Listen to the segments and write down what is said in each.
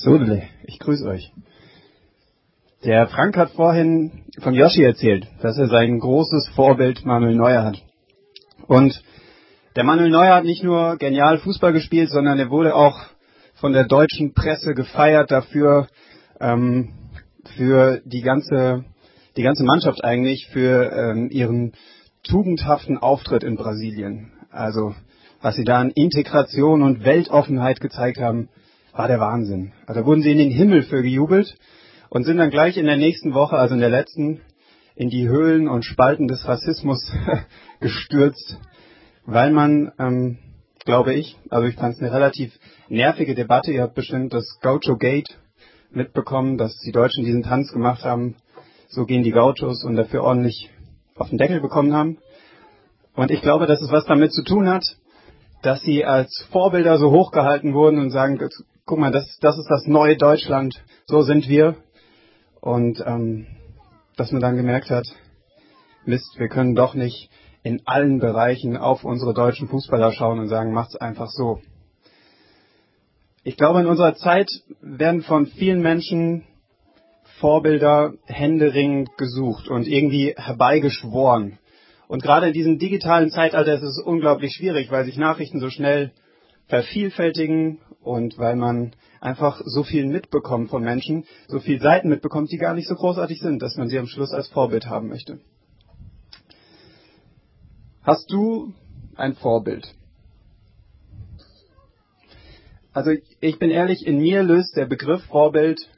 Sodele, ich grüße euch. Der Frank hat vorhin von Yoshi erzählt, dass er sein großes Vorbild Manuel Neuer hat. Und der Manuel Neuer hat nicht nur genial Fußball gespielt, sondern er wurde auch von der deutschen Presse gefeiert dafür, ähm, für die ganze, die ganze Mannschaft eigentlich, für ähm, ihren tugendhaften Auftritt in Brasilien. Also, was sie da an Integration und Weltoffenheit gezeigt haben, war der Wahnsinn. Also wurden sie in den Himmel für gejubelt und sind dann gleich in der nächsten Woche, also in der letzten, in die Höhlen und Spalten des Rassismus gestürzt, weil man, ähm, glaube ich, also ich fand es eine relativ nervige Debatte. Ihr habt bestimmt das Gaucho Gate mitbekommen, dass die Deutschen diesen Tanz gemacht haben. So gehen die Gauchos und dafür ordentlich auf den Deckel bekommen haben. Und ich glaube, dass es was damit zu tun hat, dass sie als Vorbilder so hochgehalten wurden und sagen, guck mal, das, das ist das neue Deutschland, so sind wir. Und ähm, dass man dann gemerkt hat, Mist, wir können doch nicht in allen Bereichen auf unsere deutschen Fußballer schauen und sagen, macht's einfach so. Ich glaube, in unserer Zeit werden von vielen Menschen Vorbilder händeringend gesucht und irgendwie herbeigeschworen. Und gerade in diesem digitalen Zeitalter ist es unglaublich schwierig, weil sich Nachrichten so schnell vervielfältigen und weil man einfach so viel mitbekommt von Menschen, so viele Seiten mitbekommt, die gar nicht so großartig sind, dass man sie am Schluss als Vorbild haben möchte. Hast du ein Vorbild? Also ich bin ehrlich, in mir löst der Begriff Vorbild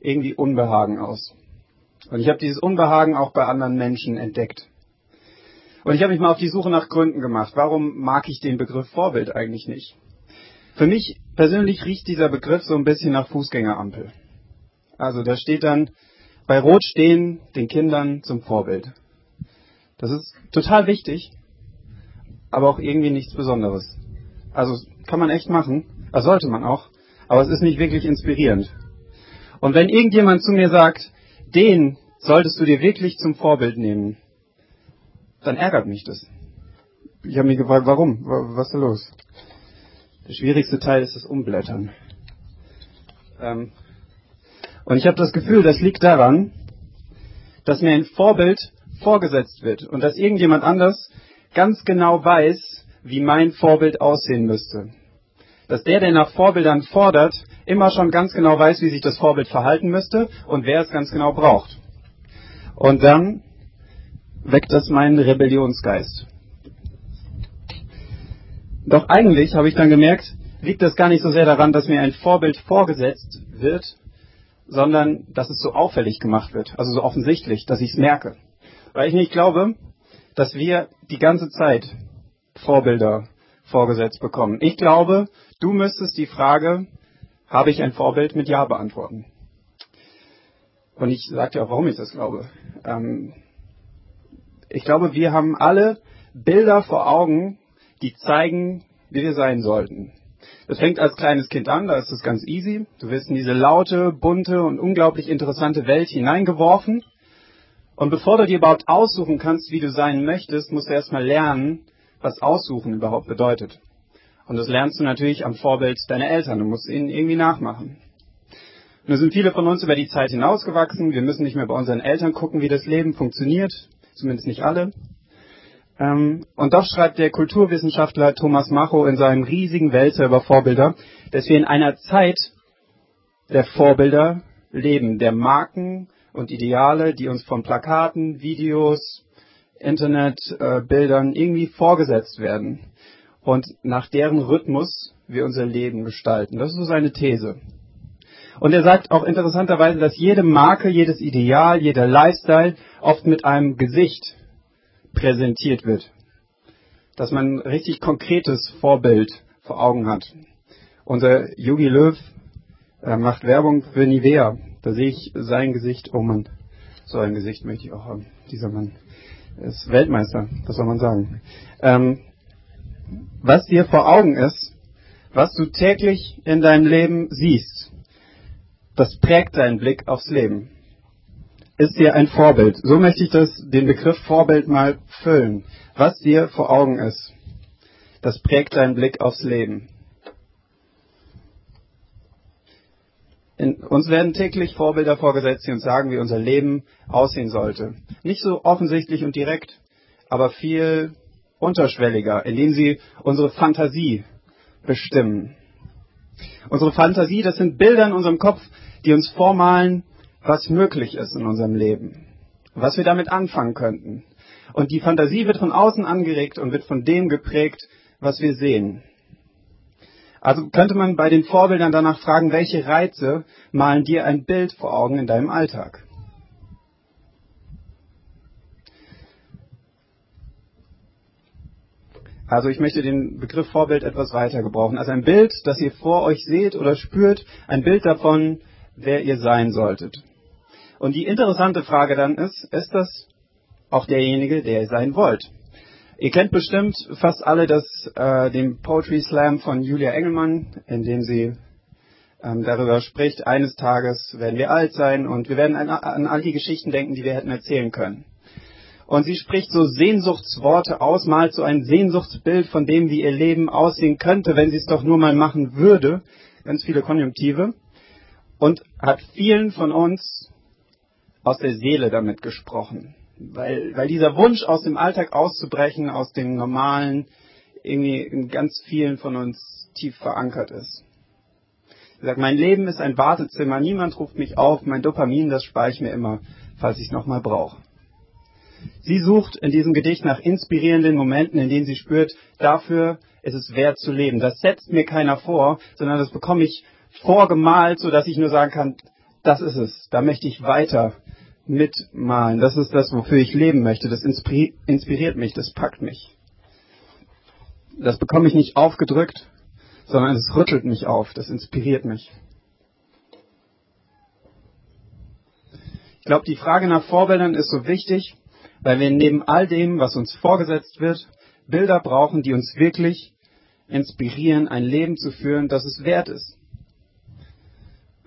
irgendwie Unbehagen aus. Und ich habe dieses Unbehagen auch bei anderen Menschen entdeckt. Und ich habe mich mal auf die Suche nach Gründen gemacht. Warum mag ich den Begriff Vorbild eigentlich nicht? Für mich persönlich riecht dieser Begriff so ein bisschen nach Fußgängerampel. Also da steht dann, bei Rot stehen den Kindern zum Vorbild. Das ist total wichtig, aber auch irgendwie nichts Besonderes. Also kann man echt machen, das sollte man auch, aber es ist nicht wirklich inspirierend. Und wenn irgendjemand zu mir sagt, den solltest du dir wirklich zum Vorbild nehmen, dann ärgert mich das. Ich habe mich gefragt, warum? Was ist da los? Der schwierigste Teil ist das Umblättern. Ähm, und ich habe das Gefühl, das liegt daran, dass mir ein Vorbild vorgesetzt wird und dass irgendjemand anders ganz genau weiß, wie mein Vorbild aussehen müsste. Dass der, der nach Vorbildern fordert, immer schon ganz genau weiß, wie sich das Vorbild verhalten müsste und wer es ganz genau braucht. Und dann weckt das meinen Rebellionsgeist. Doch eigentlich, habe ich dann gemerkt, liegt das gar nicht so sehr daran, dass mir ein Vorbild vorgesetzt wird, sondern dass es so auffällig gemacht wird, also so offensichtlich, dass ich es merke. Weil ich nicht glaube, dass wir die ganze Zeit Vorbilder vorgesetzt bekommen. Ich glaube, du müsstest die Frage, habe ich ein Vorbild mit Ja beantworten. Und ich sage dir auch, warum ich das glaube. Ähm, ich glaube, wir haben alle Bilder vor Augen, die zeigen, wie wir sein sollten. Das fängt als kleines Kind an, da ist es ganz easy. Du wirst in diese laute, bunte und unglaublich interessante Welt hineingeworfen. Und bevor du dir überhaupt aussuchen kannst, wie du sein möchtest, musst du erstmal lernen, was Aussuchen überhaupt bedeutet. Und das lernst du natürlich am Vorbild deiner Eltern. Du musst ihnen irgendwie nachmachen. Nun sind viele von uns über die Zeit hinausgewachsen. Wir müssen nicht mehr bei unseren Eltern gucken, wie das Leben funktioniert zumindest nicht alle. Ähm, und doch schreibt der Kulturwissenschaftler Thomas Macho in seinem riesigen Wälzer über Vorbilder, dass wir in einer Zeit der Vorbilder leben, der Marken und Ideale, die uns von Plakaten, Videos, Internetbildern äh, irgendwie vorgesetzt werden und nach deren Rhythmus wir unser Leben gestalten. Das ist so seine These. Und er sagt auch interessanterweise, dass jede Marke, jedes Ideal, jeder Lifestyle oft mit einem Gesicht präsentiert wird. Dass man ein richtig konkretes Vorbild vor Augen hat. Unser Yogi Löw äh, macht Werbung für Nivea. Da sehe ich sein Gesicht. Oh Mann, so ein Gesicht möchte ich auch haben. Dieser Mann ist Weltmeister, was soll man sagen. Ähm, was dir vor Augen ist, was du täglich in deinem Leben siehst, das prägt deinen Blick aufs Leben. Ist dir ein Vorbild. So möchte ich das, den Begriff Vorbild mal füllen. Was dir vor Augen ist, das prägt deinen Blick aufs Leben. in, uns werden täglich Vorbilder vorgesetzt, die uns sagen, wie unser Leben aussehen sollte. Nicht so offensichtlich und direkt, aber viel unterschwelliger, indem sie unsere Fantasie bestimmen. Unsere Fantasie, das sind Bilder in unserem Kopf, die uns vormalen, was möglich ist in unserem Leben, was wir damit anfangen könnten. Und die Fantasie wird von außen angeregt und wird von dem geprägt, was wir sehen. Also könnte man bei den Vorbildern danach fragen, welche Reize malen dir ein Bild vor Augen in deinem Alltag? Also ich möchte den Begriff Vorbild etwas weiter gebrauchen. Also ein Bild, das ihr vor euch seht oder spürt, ein Bild davon, wer ihr sein solltet. Und die interessante Frage dann ist, ist das auch derjenige, der ihr sein wollt? Ihr kennt bestimmt fast alle das, äh, den Poetry Slam von Julia Engelmann, in dem sie ähm, darüber spricht, eines Tages werden wir alt sein und wir werden an, an all die Geschichten denken, die wir hätten erzählen können. Und sie spricht so Sehnsuchtsworte aus, malt so ein Sehnsuchtsbild von dem, wie ihr Leben aussehen könnte, wenn sie es doch nur mal machen würde. Ganz viele Konjunktive. Und hat vielen von uns aus der Seele damit gesprochen weil, weil dieser Wunsch aus dem Alltag auszubrechen, aus dem Normalen, irgendwie in ganz vielen von uns tief verankert ist. Sie sagt, mein Leben ist ein Wartezimmer, niemand ruft mich auf, mein Dopamin, das spare ich mir immer, falls ich es nochmal brauche. Sie sucht in diesem Gedicht nach inspirierenden Momenten, in denen sie spürt, dafür ist es wert zu leben. Das setzt mir keiner vor, sondern das bekomme ich vorgemalt, sodass ich nur sagen kann, das ist es, da möchte ich weiter mitmalen. Das ist das, wofür ich leben möchte. Das inspiriert mich, das packt mich. Das bekomme ich nicht aufgedrückt, sondern es rüttelt mich auf, das inspiriert mich. Ich glaube, die Frage nach Vorbildern ist so wichtig, weil wir neben all dem, was uns vorgesetzt wird, Bilder brauchen, die uns wirklich inspirieren, ein Leben zu führen, das es wert ist.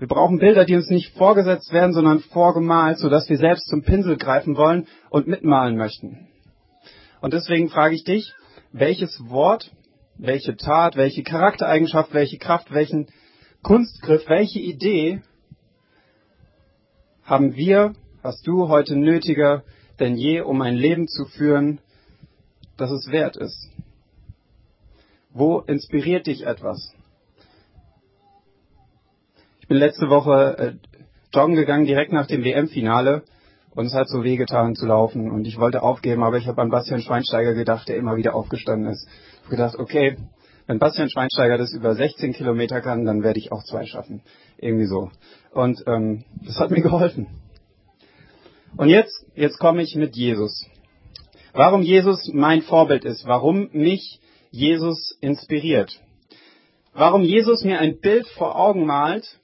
Wir brauchen Bilder, die uns nicht vorgesetzt werden, sondern vorgemalt, sodass wir selbst zum Pinsel greifen wollen und mitmalen möchten. Und deswegen frage ich dich, welches Wort, welche Tat, welche Charaktereigenschaft, welche Kraft, welchen Kunstgriff, welche Idee haben wir, hast du heute nötiger denn je, um ein Leben zu führen, das es wert ist? Wo inspiriert dich etwas? Bin letzte Woche äh, joggen gegangen, direkt nach dem WM-Finale. Und es hat so wehgetan zu laufen. Und ich wollte aufgeben, aber ich habe an Bastian Schweinsteiger gedacht, der immer wieder aufgestanden ist. Ich habe gedacht, okay, wenn Bastian Schweinsteiger das über 16 Kilometer kann, dann werde ich auch zwei schaffen. Irgendwie so. Und ähm, das hat mir geholfen. Und jetzt, jetzt komme ich mit Jesus. Warum Jesus mein Vorbild ist, warum mich Jesus inspiriert. Warum Jesus mir ein Bild vor Augen malt,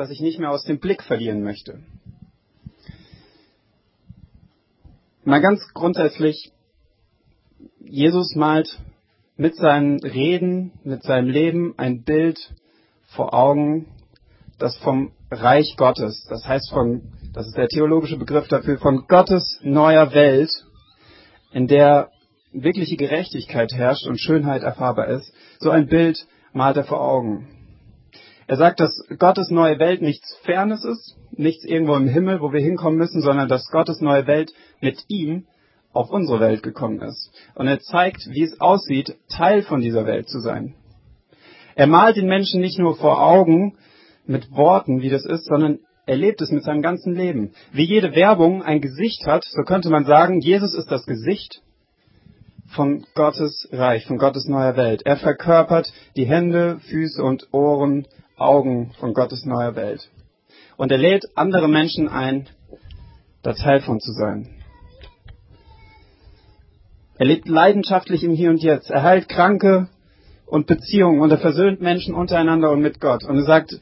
das ich nicht mehr aus dem Blick verlieren möchte. Mal ganz grundsätzlich, Jesus malt mit seinen Reden, mit seinem Leben ein Bild vor Augen, das vom Reich Gottes, das heißt von, das ist der theologische Begriff dafür, von Gottes neuer Welt, in der wirkliche Gerechtigkeit herrscht und Schönheit erfahrbar ist, so ein Bild malt er vor Augen. Er sagt, dass Gottes neue Welt nichts Fernes ist, nichts irgendwo im Himmel, wo wir hinkommen müssen, sondern dass Gottes neue Welt mit ihm auf unsere Welt gekommen ist. Und er zeigt, wie es aussieht, Teil von dieser Welt zu sein. Er malt den Menschen nicht nur vor Augen mit Worten, wie das ist, sondern er lebt es mit seinem ganzen Leben. Wie jede Werbung ein Gesicht hat, so könnte man sagen, Jesus ist das Gesicht von Gottes Reich, von Gottes neuer Welt. Er verkörpert die Hände, Füße und Ohren Augen von Gottes neuer Welt. Und er lädt andere Menschen ein, da Teil von zu sein. Er lebt leidenschaftlich im Hier und Jetzt. Er heilt Kranke und Beziehungen und er versöhnt Menschen untereinander und mit Gott. Und er sagt,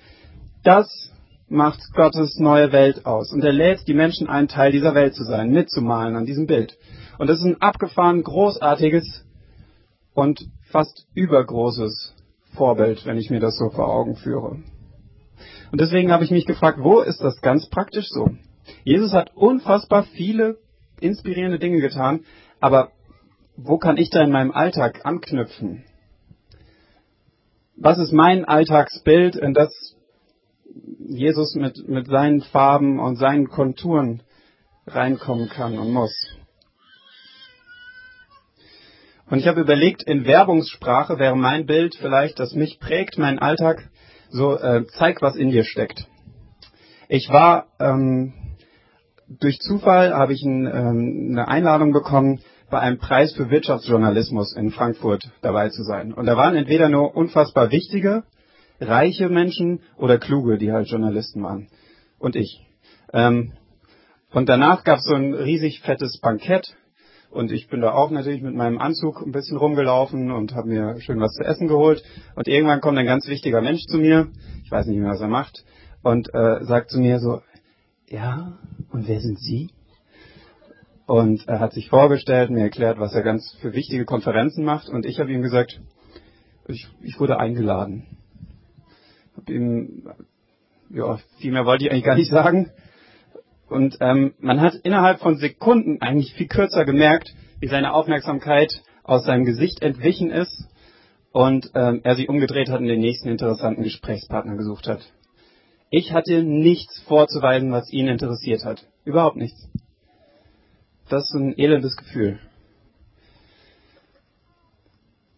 das macht Gottes neue Welt aus. Und er lädt die Menschen ein, Teil dieser Welt zu sein, mitzumalen an diesem Bild. Und das ist ein abgefahren, großartiges und fast übergroßes Vorbild, wenn ich mir das so vor Augen führe. Und deswegen habe ich mich gefragt, wo ist das ganz praktisch so? Jesus hat unfassbar viele inspirierende Dinge getan, aber wo kann ich da in meinem Alltag anknüpfen? Was ist mein Alltagsbild, in das Jesus mit, mit seinen Farben und seinen Konturen reinkommen kann und muss. Und ich habe überlegt, in Werbungssprache wäre mein Bild vielleicht, das mich prägt, mein Alltag, so äh, zeig, was in dir steckt. Ich war ähm, durch Zufall habe ich ein, ähm, eine Einladung bekommen, bei einem Preis für Wirtschaftsjournalismus in Frankfurt dabei zu sein. Und da waren entweder nur unfassbar wichtige, reiche Menschen oder kluge, die halt Journalisten waren. Und ich. Ähm, und danach gab es so ein riesig fettes Bankett. Und ich bin da auch natürlich mit meinem Anzug ein bisschen rumgelaufen und habe mir schön was zu essen geholt. Und irgendwann kommt ein ganz wichtiger Mensch zu mir, ich weiß nicht mehr, was er macht, und äh, sagt zu mir so, ja, und wer sind Sie? Und er hat sich vorgestellt, mir erklärt, was er ganz für wichtige Konferenzen macht. Und ich habe ihm gesagt, ich, ich wurde eingeladen. Hab ihm, ja, viel mehr wollte ich eigentlich gar nicht sagen. Und ähm, man hat innerhalb von Sekunden eigentlich viel kürzer gemerkt, wie seine Aufmerksamkeit aus seinem Gesicht entwichen ist und ähm, er sich umgedreht hat und den nächsten interessanten Gesprächspartner gesucht hat. Ich hatte nichts vorzuweisen, was ihn interessiert hat. Überhaupt nichts. Das ist ein elendes Gefühl.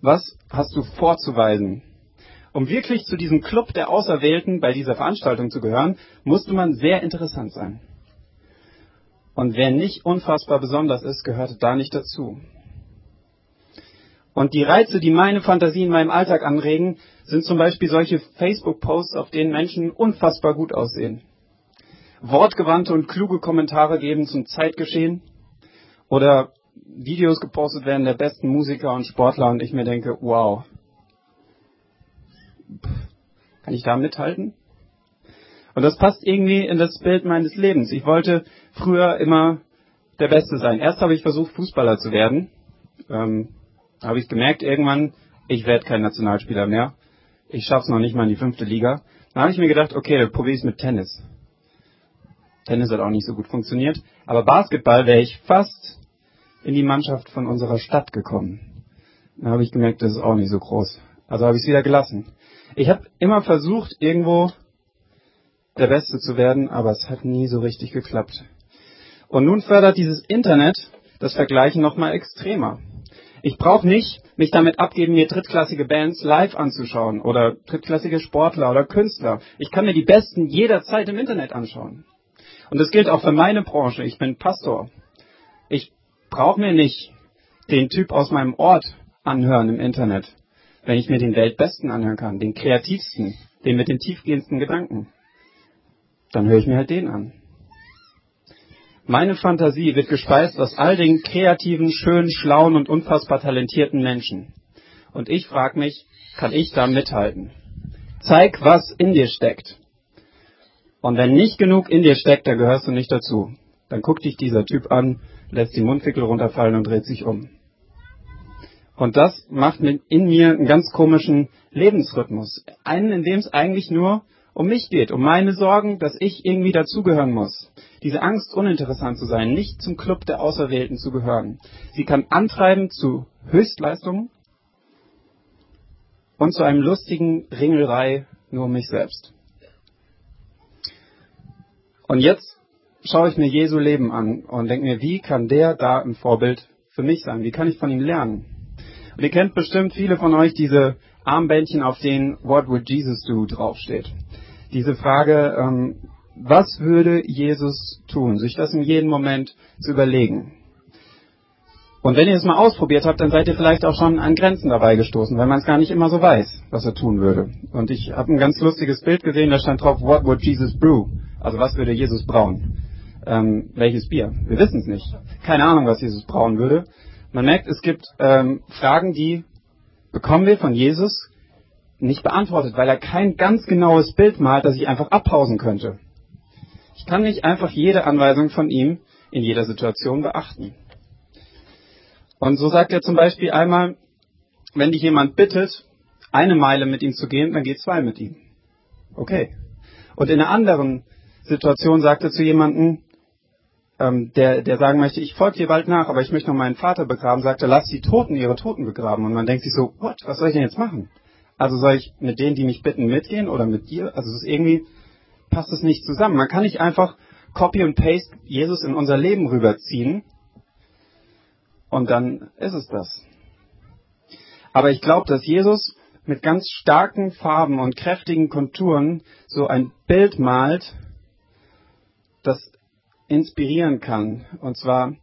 Was hast du vorzuweisen? Um wirklich zu diesem Club der Auserwählten bei dieser Veranstaltung zu gehören, musste man sehr interessant sein. Und wer nicht unfassbar besonders ist, gehörte da nicht dazu. Und die Reize, die meine Fantasie in meinem Alltag anregen, sind zum Beispiel solche Facebook-Posts, auf denen Menschen unfassbar gut aussehen. Wortgewandte und kluge Kommentare geben zum Zeitgeschehen oder Videos gepostet werden der besten Musiker und Sportler und ich mir denke, wow, kann ich da mithalten? Und das passt irgendwie in das Bild meines Lebens. Ich wollte früher immer der Beste sein. Erst habe ich versucht, Fußballer zu werden. Ähm, habe ich gemerkt irgendwann, ich werde kein Nationalspieler mehr. Ich schaff's noch nicht mal in die fünfte Liga. Dann habe ich mir gedacht, okay, dann probiere ich mit Tennis. Tennis hat auch nicht so gut funktioniert. Aber Basketball wäre ich fast in die Mannschaft von unserer Stadt gekommen. Dann habe ich gemerkt, das ist auch nicht so groß. Also habe ich es wieder gelassen. Ich habe immer versucht, irgendwo der Beste zu werden, aber es hat nie so richtig geklappt. Und nun fördert dieses Internet das Vergleichen nochmal extremer. Ich brauche nicht mich damit abgeben, mir drittklassige Bands live anzuschauen oder drittklassige Sportler oder Künstler. Ich kann mir die besten jederzeit im Internet anschauen. Und das gilt auch für meine Branche. Ich bin Pastor. Ich brauche mir nicht den Typ aus meinem Ort anhören im Internet, wenn ich mir den Weltbesten anhören kann, den kreativsten, den mit den tiefgehendsten Gedanken. Dann höre ich mir halt den an. Meine Fantasie wird gespeist aus all den kreativen, schönen, schlauen und unfassbar talentierten Menschen. Und ich frage mich, kann ich da mithalten? Zeig, was in dir steckt. Und wenn nicht genug in dir steckt, dann gehörst du nicht dazu. Dann guckt dich dieser Typ an, lässt die Mundwickel runterfallen und dreht sich um. Und das macht in mir einen ganz komischen Lebensrhythmus. Einen, in dem es eigentlich nur um mich geht, um meine Sorgen, dass ich irgendwie dazugehören muss. Diese Angst, uninteressant zu sein, nicht zum Club der Auserwählten zu gehören. Sie kann antreiben zu Höchstleistungen und zu einem lustigen Ringelrei nur um mich selbst. Und jetzt schaue ich mir Jesu Leben an und denke mir, wie kann der da ein Vorbild für mich sein? Wie kann ich von ihm lernen? Und ihr kennt bestimmt viele von euch diese Armbändchen, auf denen What would Jesus do draufsteht. Diese Frage, ähm, was würde Jesus tun? Sich das in jedem Moment zu überlegen. Und wenn ihr es mal ausprobiert habt, dann seid ihr vielleicht auch schon an Grenzen dabei gestoßen, weil man es gar nicht immer so weiß, was er tun würde. Und ich habe ein ganz lustiges Bild gesehen, da stand drauf, What would Jesus brew? Also was würde Jesus brauen? Ähm, welches Bier? Wir wissen es nicht. Keine Ahnung, was Jesus brauen würde. Man merkt, es gibt ähm, Fragen, die bekommen wir von Jesus nicht beantwortet, weil er kein ganz genaues Bild malt, das ich einfach abpausen könnte. Ich kann nicht einfach jede Anweisung von ihm in jeder Situation beachten. Und so sagt er zum Beispiel einmal, wenn dich jemand bittet, eine Meile mit ihm zu gehen, dann geh zwei mit ihm. Okay. Und in einer anderen Situation sagt er zu jemandem, ähm, der, der sagen möchte, ich folge dir bald nach, aber ich möchte noch meinen Vater begraben, sagt er, lass die Toten ihre Toten begraben. Und man denkt sich so, what, was soll ich denn jetzt machen? Also soll ich mit denen, die mich bitten, mitgehen oder mit dir? Also es ist irgendwie passt es nicht zusammen. Man kann nicht einfach Copy und Paste Jesus in unser Leben rüberziehen und dann ist es das. Aber ich glaube, dass Jesus mit ganz starken Farben und kräftigen Konturen so ein Bild malt, das inspirieren kann. Und zwar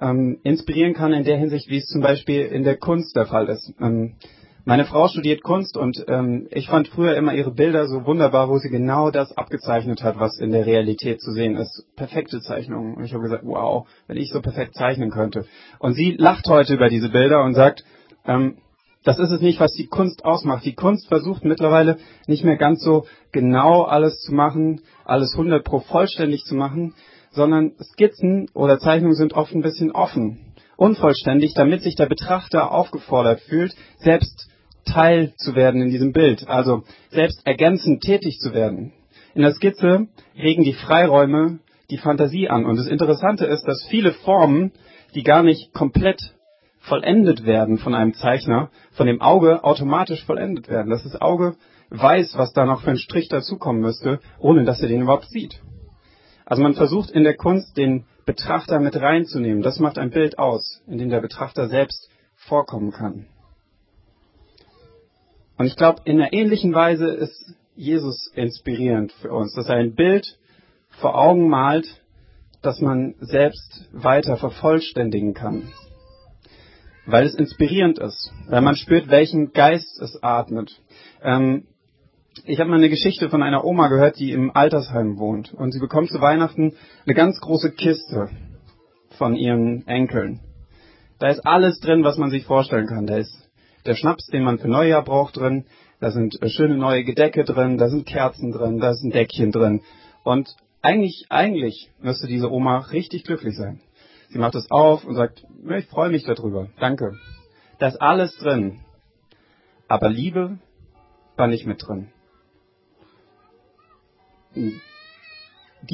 ähm, inspirieren kann in der Hinsicht, wie es zum Beispiel in der Kunst der Fall ist. Ähm, meine Frau studiert Kunst und ähm, ich fand früher immer ihre Bilder so wunderbar, wo sie genau das abgezeichnet hat, was in der Realität zu sehen ist. Perfekte Zeichnungen. Und ich habe gesagt, wow, wenn ich so perfekt zeichnen könnte. Und sie lacht heute über diese Bilder und sagt, ähm, das ist es nicht, was die Kunst ausmacht. Die Kunst versucht mittlerweile nicht mehr ganz so genau alles zu machen, alles 100 pro vollständig zu machen, sondern Skizzen oder Zeichnungen sind oft ein bisschen offen, unvollständig, damit sich der Betrachter aufgefordert fühlt, selbst Teil zu werden in diesem Bild, also selbst ergänzend tätig zu werden. In der Skizze regen die Freiräume die Fantasie an. Und das Interessante ist, dass viele Formen, die gar nicht komplett vollendet werden von einem Zeichner, von dem Auge automatisch vollendet werden. Dass das Auge weiß, was da noch für ein Strich dazukommen müsste, ohne dass er den überhaupt sieht. Also man versucht in der Kunst den Betrachter mit reinzunehmen. Das macht ein Bild aus, in dem der Betrachter selbst vorkommen kann. Und ich glaube, in einer ähnlichen Weise ist Jesus inspirierend für uns, dass er ein Bild vor Augen malt, das man selbst weiter vervollständigen kann. Weil es inspirierend ist, weil man spürt, welchen Geist es atmet. Ähm, ich habe mal eine Geschichte von einer Oma gehört, die im Altersheim wohnt. Und sie bekommt zu Weihnachten eine ganz große Kiste von ihren Enkeln. Da ist alles drin, was man sich vorstellen kann. Da ist der Schnaps, den man für Neujahr braucht, drin. Da sind äh, schöne neue Gedecke drin, da sind Kerzen drin, da ein Deckchen drin. Und eigentlich, eigentlich müsste diese Oma richtig glücklich sein. Sie macht es auf und sagt, ich freue mich darüber, danke. Da ist alles drin. Aber Liebe war nicht mit drin. Die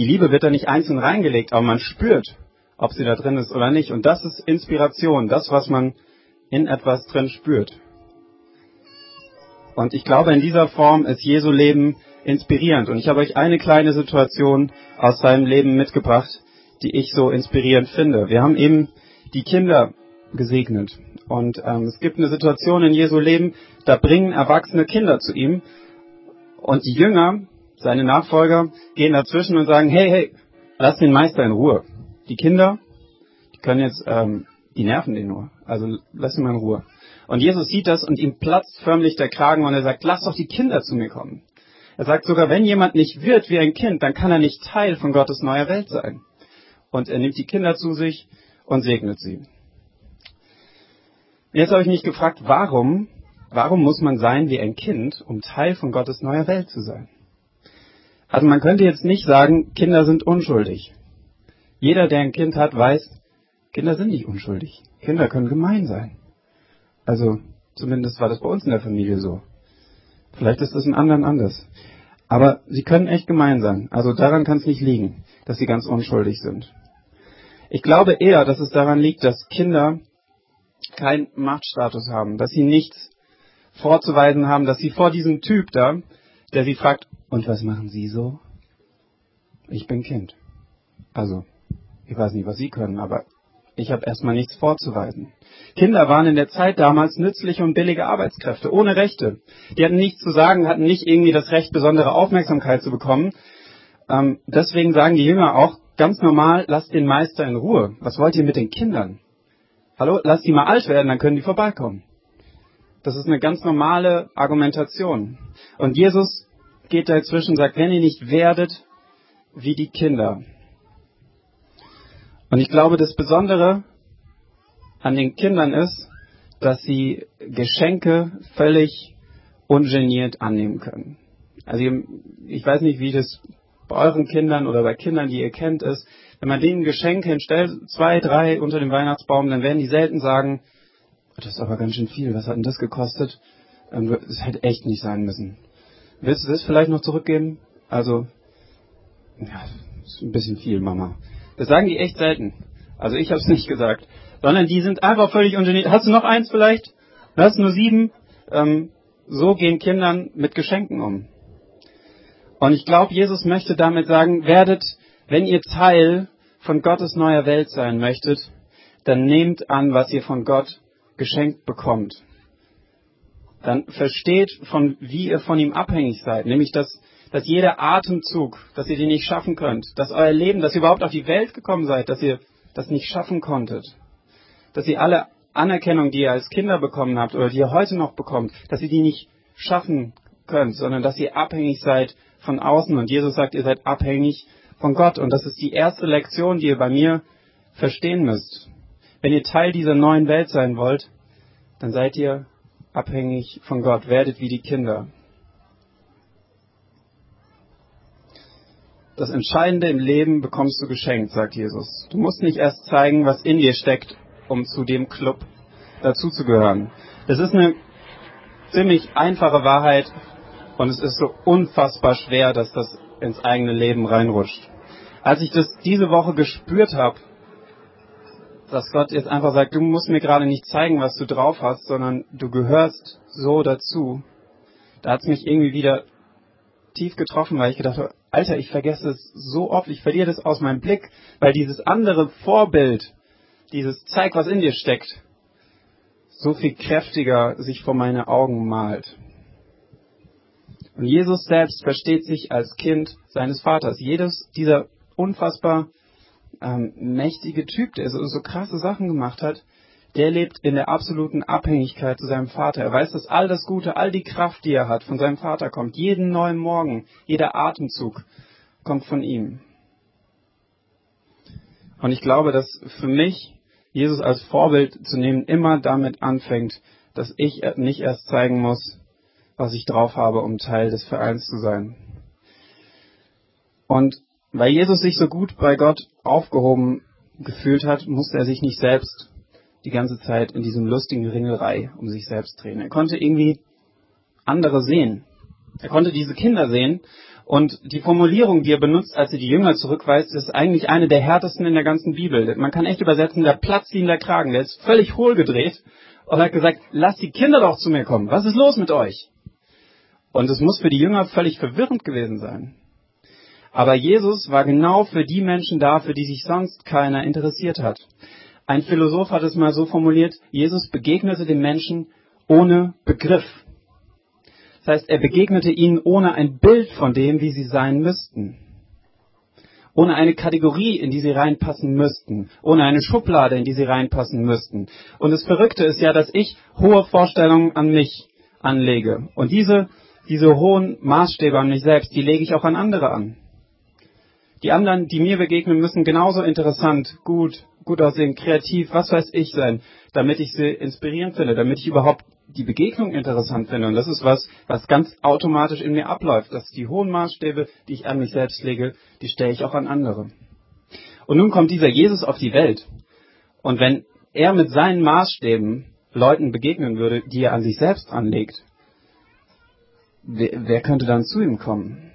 Liebe wird da nicht einzeln reingelegt, aber man spürt, ob sie da drin ist oder nicht. Und das ist Inspiration, das, was man in etwas drin spürt. Und ich glaube, in dieser Form ist Jesu Leben inspirierend. Und ich habe euch eine kleine Situation aus seinem Leben mitgebracht, die ich so inspirierend finde. Wir haben eben die Kinder gesegnet. Und ähm, es gibt eine Situation in Jesu Leben, da bringen erwachsene Kinder zu ihm. Und die Jünger, seine Nachfolger, gehen dazwischen und sagen, hey, hey, lass den Meister in Ruhe. Die Kinder, die können jetzt ähm, die nerven den nur. Also lass ihn mal in Ruhe. Und Jesus sieht das und ihm platzt förmlich der Kragen und er sagt, lass doch die Kinder zu mir kommen. Er sagt sogar, wenn jemand nicht wird wie ein Kind, dann kann er nicht Teil von Gottes neuer Welt sein. Und er nimmt die Kinder zu sich und segnet sie. Jetzt habe ich mich gefragt, warum, warum muss man sein wie ein Kind, um Teil von Gottes neuer Welt zu sein? Also man könnte jetzt nicht sagen, Kinder sind unschuldig. Jeder, der ein Kind hat, weiß, Kinder sind nicht unschuldig. Kinder können gemein sein. Also zumindest war das bei uns in der Familie so. Vielleicht ist das in anderen anders. Aber sie können echt gemein sein. Also daran kann es nicht liegen, dass sie ganz unschuldig sind. Ich glaube eher, dass es daran liegt, dass Kinder keinen Machtstatus haben, dass sie nichts vorzuweisen haben, dass sie vor diesem Typ da, der sie fragt, und was machen Sie so? Ich bin Kind. Also, ich weiß nicht, was Sie können, aber ich habe erstmal nichts vorzuweisen. Kinder waren in der Zeit damals nützliche und billige Arbeitskräfte, ohne Rechte. Die hatten nichts zu sagen, hatten nicht irgendwie das Recht, besondere Aufmerksamkeit zu bekommen. Ähm, deswegen sagen die Jünger auch ganz normal, lasst den Meister in Ruhe. Was wollt ihr mit den Kindern? Hallo, lasst die mal alt werden, dann können die vorbeikommen. Das ist eine ganz normale Argumentation. Und Jesus geht dazwischen und sagt, wenn ihr nicht werdet wie die Kinder, und ich glaube, das Besondere an den Kindern ist, dass sie Geschenke völlig ungeniert annehmen können. Also ich weiß nicht, wie das bei euren Kindern oder bei Kindern, die ihr kennt, ist. Wenn man denen Geschenke hinstellt, zwei, drei unter dem Weihnachtsbaum, dann werden die selten sagen, oh, das ist aber ganz schön viel, was hat denn das gekostet? Ähm, das hätte echt nicht sein müssen. Willst du das vielleicht noch zurückgeben? Also, ja, ist ein bisschen viel, Mama. Das sagen die echt selten. Also ich habe es nicht gesagt. Sondern die sind einfach völlig ungeniert. Hast du noch eins vielleicht? Du hast nur sieben. Ähm, so gehen Kindern mit Geschenken um. Und ich glaube, Jesus möchte damit sagen, werdet, wenn ihr Teil von Gottes neuer Welt sein möchtet, dann nehmt an, was ihr von Gott geschenkt bekommt. Dann versteht, von wie ihr von ihm abhängig seid, nämlich dass, dass jeder Atemzug, dass ihr den nicht schaffen könnt, dass euer Leben, dass ihr überhaupt auf die Welt gekommen seid, dass ihr das nicht schaffen konntet, dass ihr alle Anerkennung, die ihr als Kinder bekommen habt oder die ihr heute noch bekommt, dass ihr die nicht schaffen könnt, sondern dass ihr abhängig seid von außen. Und Jesus sagt, ihr seid abhängig von Gott. Und das ist die erste Lektion, die ihr bei mir verstehen müsst. Wenn ihr Teil dieser neuen Welt sein wollt, dann seid ihr abhängig von Gott, werdet wie die Kinder. Das Entscheidende im Leben bekommst du geschenkt, sagt Jesus. Du musst nicht erst zeigen, was in dir steckt, um zu dem Club dazuzugehören. Es ist eine ziemlich einfache Wahrheit und es ist so unfassbar schwer, dass das ins eigene Leben reinrutscht. Als ich das diese Woche gespürt habe, dass Gott jetzt einfach sagt, du musst mir gerade nicht zeigen, was du drauf hast, sondern du gehörst so dazu. Da hat es mich irgendwie wieder tief getroffen, weil ich gedacht habe, Alter, ich vergesse es so oft, ich verliere das aus meinem Blick, weil dieses andere Vorbild, dieses zeig, was in dir steckt, so viel kräftiger sich vor meine Augen malt. Und Jesus selbst versteht sich als Kind seines Vaters. Jedes dieser unfassbar ähm, mächtige Typ, der so, so krasse Sachen gemacht hat, der lebt in der absoluten Abhängigkeit zu seinem Vater. Er weiß, dass all das Gute, all die Kraft, die er hat, von seinem Vater kommt. Jeden neuen Morgen, jeder Atemzug kommt von ihm. Und ich glaube, dass für mich Jesus als Vorbild zu nehmen immer damit anfängt, dass ich nicht erst zeigen muss, was ich drauf habe, um Teil des Vereins zu sein. Und weil Jesus sich so gut bei Gott aufgehoben gefühlt hat, musste er sich nicht selbst die ganze Zeit in diesem lustigen Ringelrei um sich selbst drehen. Er konnte irgendwie andere sehen. Er konnte diese Kinder sehen. Und die Formulierung, die er benutzt, als er die Jünger zurückweist, ist eigentlich eine der härtesten in der ganzen Bibel. Man kann echt übersetzen, der platzt ihm der Kragen. Der ist völlig hohl gedreht und hat gesagt, lasst die Kinder doch zu mir kommen. Was ist los mit euch? Und es muss für die Jünger völlig verwirrend gewesen sein. Aber Jesus war genau für die Menschen da, für die sich sonst keiner interessiert hat. Ein Philosoph hat es mal so formuliert, Jesus begegnete den Menschen ohne Begriff. Das heißt, er begegnete ihnen ohne ein Bild von dem, wie sie sein müssten. Ohne eine Kategorie, in die sie reinpassen müssten. Ohne eine Schublade, in die sie reinpassen müssten. Und das Verrückte ist ja, dass ich hohe Vorstellungen an mich anlege. Und diese, diese hohen Maßstäbe an mich selbst, die lege ich auch an andere an. Die anderen, die mir begegnen, müssen genauso interessant, gut, gut aussehen, kreativ, was weiß ich sein, damit ich sie inspirierend finde, damit ich überhaupt die Begegnung interessant finde. Und das ist was, was ganz automatisch in mir abläuft. Dass die hohen Maßstäbe, die ich an mich selbst lege, die stelle ich auch an andere. Und nun kommt dieser Jesus auf die Welt. Und wenn er mit seinen Maßstäben Leuten begegnen würde, die er an sich selbst anlegt, wer, wer könnte dann zu ihm kommen?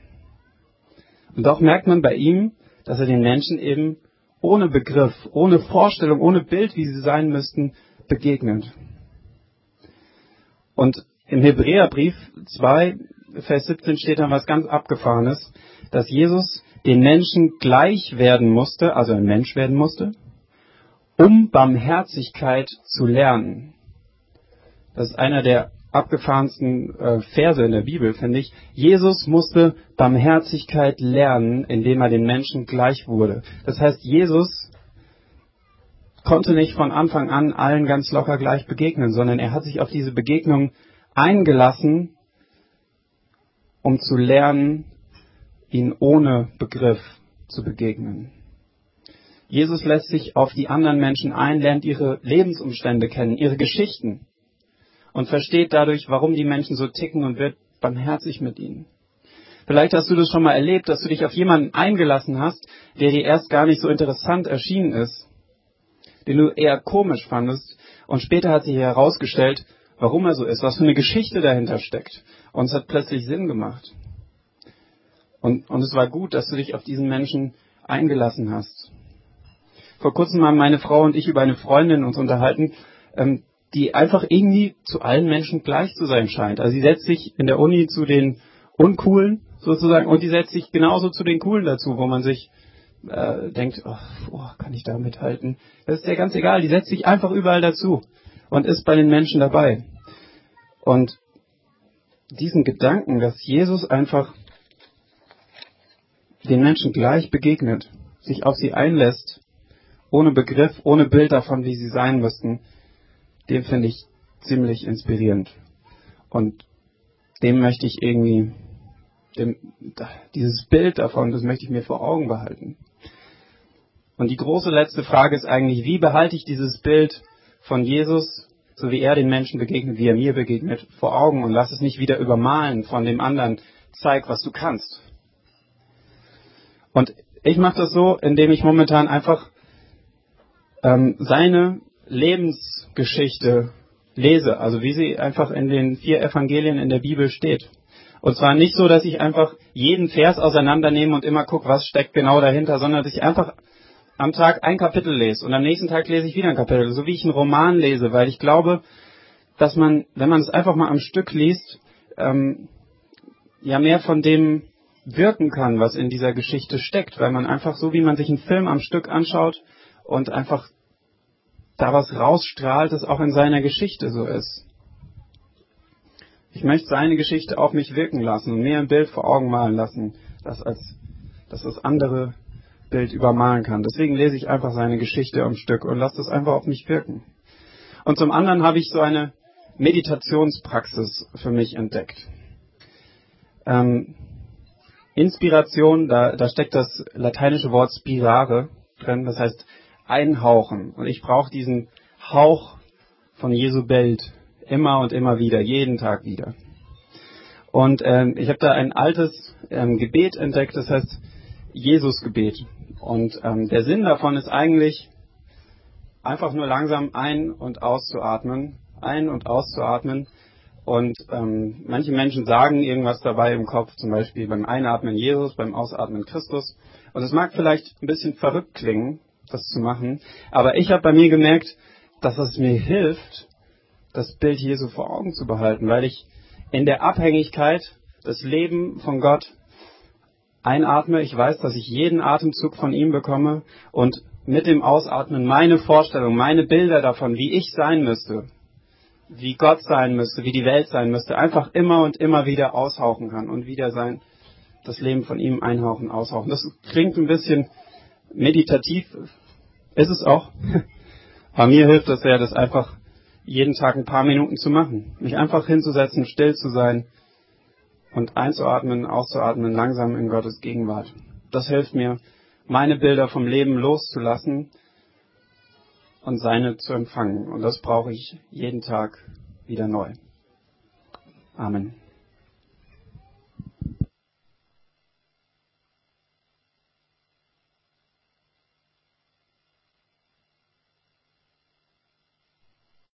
Und doch merkt man bei ihm, dass er den Menschen eben ohne Begriff, ohne Vorstellung, ohne Bild, wie sie sein müssten, begegnet. Und im Hebräerbrief 2, Vers 17 steht dann was ganz Abgefahrenes, dass Jesus den Menschen gleich werden musste, also ein Mensch werden musste, um Barmherzigkeit zu lernen. Das ist einer der abgefahrensten äh, Verse in der Bibel, finde ich. Jesus musste Barmherzigkeit lernen, indem er den Menschen gleich wurde. Das heißt, Jesus konnte nicht von Anfang an allen ganz locker gleich begegnen, sondern er hat sich auf diese Begegnung eingelassen, um zu lernen, ihn ohne Begriff zu begegnen. Jesus lässt sich auf die anderen Menschen ein, lernt ihre Lebensumstände kennen, ihre Geschichten und versteht dadurch, warum die Menschen so ticken und wird barmherzig mit ihnen. Vielleicht hast du das schon mal erlebt, dass du dich auf jemanden eingelassen hast, der dir erst gar nicht so interessant erschienen ist, den du eher komisch fandest, und später hat sich herausgestellt, warum er so ist, was für eine Geschichte dahinter steckt. Und es hat plötzlich Sinn gemacht. Und, und es war gut, dass du dich auf diesen Menschen eingelassen hast. Vor kurzem haben meine Frau und ich über eine Freundin uns unterhalten, ähm, die einfach irgendwie zu allen Menschen gleich zu sein scheint. Also sie setzt sich in der Uni zu den Uncoolen sozusagen. Und die setzt sich genauso zu den Coolen dazu, wo man sich äh, denkt, oh, oh, kann ich da mithalten? Das ist ja ganz egal. Die setzt sich einfach überall dazu und ist bei den Menschen dabei. Und diesen Gedanken, dass Jesus einfach den Menschen gleich begegnet, sich auf sie einlässt, ohne Begriff, ohne Bild davon, wie sie sein müssten, den finde ich ziemlich inspirierend. Und dem möchte ich irgendwie, dem, dieses Bild davon, das möchte ich mir vor Augen behalten. Und die große letzte Frage ist eigentlich, wie behalte ich dieses Bild von Jesus, so wie er den Menschen begegnet, wie er mir begegnet, vor Augen und lass es nicht wieder übermalen von dem anderen, zeig, was du kannst. Und ich mache das so, indem ich momentan einfach ähm, seine Lebensgeschichte lese, also wie sie einfach in den vier Evangelien in der Bibel steht. Und zwar nicht so, dass ich einfach jeden Vers auseinandernehme und immer gucke, was steckt genau dahinter, sondern dass ich einfach am Tag ein Kapitel lese und am nächsten Tag lese ich wieder ein Kapitel, so wie ich einen Roman lese, weil ich glaube, dass man, wenn man es einfach mal am Stück liest, ähm, ja mehr von dem wirken kann, was in dieser Geschichte steckt, weil man einfach so, wie man sich einen Film am Stück anschaut und einfach da was rausstrahlt, das auch in seiner Geschichte so ist. Ich möchte seine Geschichte auf mich wirken lassen und mir ein Bild vor Augen malen lassen, das als dass das andere Bild übermalen kann. Deswegen lese ich einfach seine Geschichte am Stück und lasse das einfach auf mich wirken. Und zum anderen habe ich so eine Meditationspraxis für mich entdeckt. Ähm, Inspiration, da, da steckt das lateinische Wort spirare drin, das heißt einhauchen. Und ich brauche diesen Hauch von Jesu Bild immer und immer wieder, jeden Tag wieder. Und ähm, ich habe da ein altes ähm, Gebet entdeckt, das heißt Jesus-Gebet. Und ähm, der Sinn davon ist eigentlich einfach nur langsam ein- und auszuatmen, ein- und auszuatmen. Und ähm, manche Menschen sagen irgendwas dabei im Kopf, zum Beispiel beim Einatmen Jesus, beim Ausatmen Christus. Und es mag vielleicht ein bisschen verrückt klingen, das zu machen. Aber ich habe bei mir gemerkt, dass es mir hilft, das Bild Jesu vor Augen zu behalten, weil ich in der Abhängigkeit das Leben von Gott einatme. Ich weiß, dass ich jeden Atemzug von ihm bekomme und mit dem Ausatmen meine Vorstellung, meine Bilder davon, wie ich sein müsste, wie Gott sein müsste, wie die Welt sein müsste, einfach immer und immer wieder aushauchen kann und wieder sein, das Leben von ihm einhauchen, aushauchen. Das klingt ein bisschen meditativ ist es auch. Aber mir hilft das sehr, das einfach jeden Tag ein paar Minuten zu machen. Mich einfach hinzusetzen, still zu sein und einzuatmen, auszuatmen, langsam in Gottes Gegenwart. Das hilft mir, meine Bilder vom Leben loszulassen und seine zu empfangen. Und das brauche ich jeden Tag wieder neu. Amen.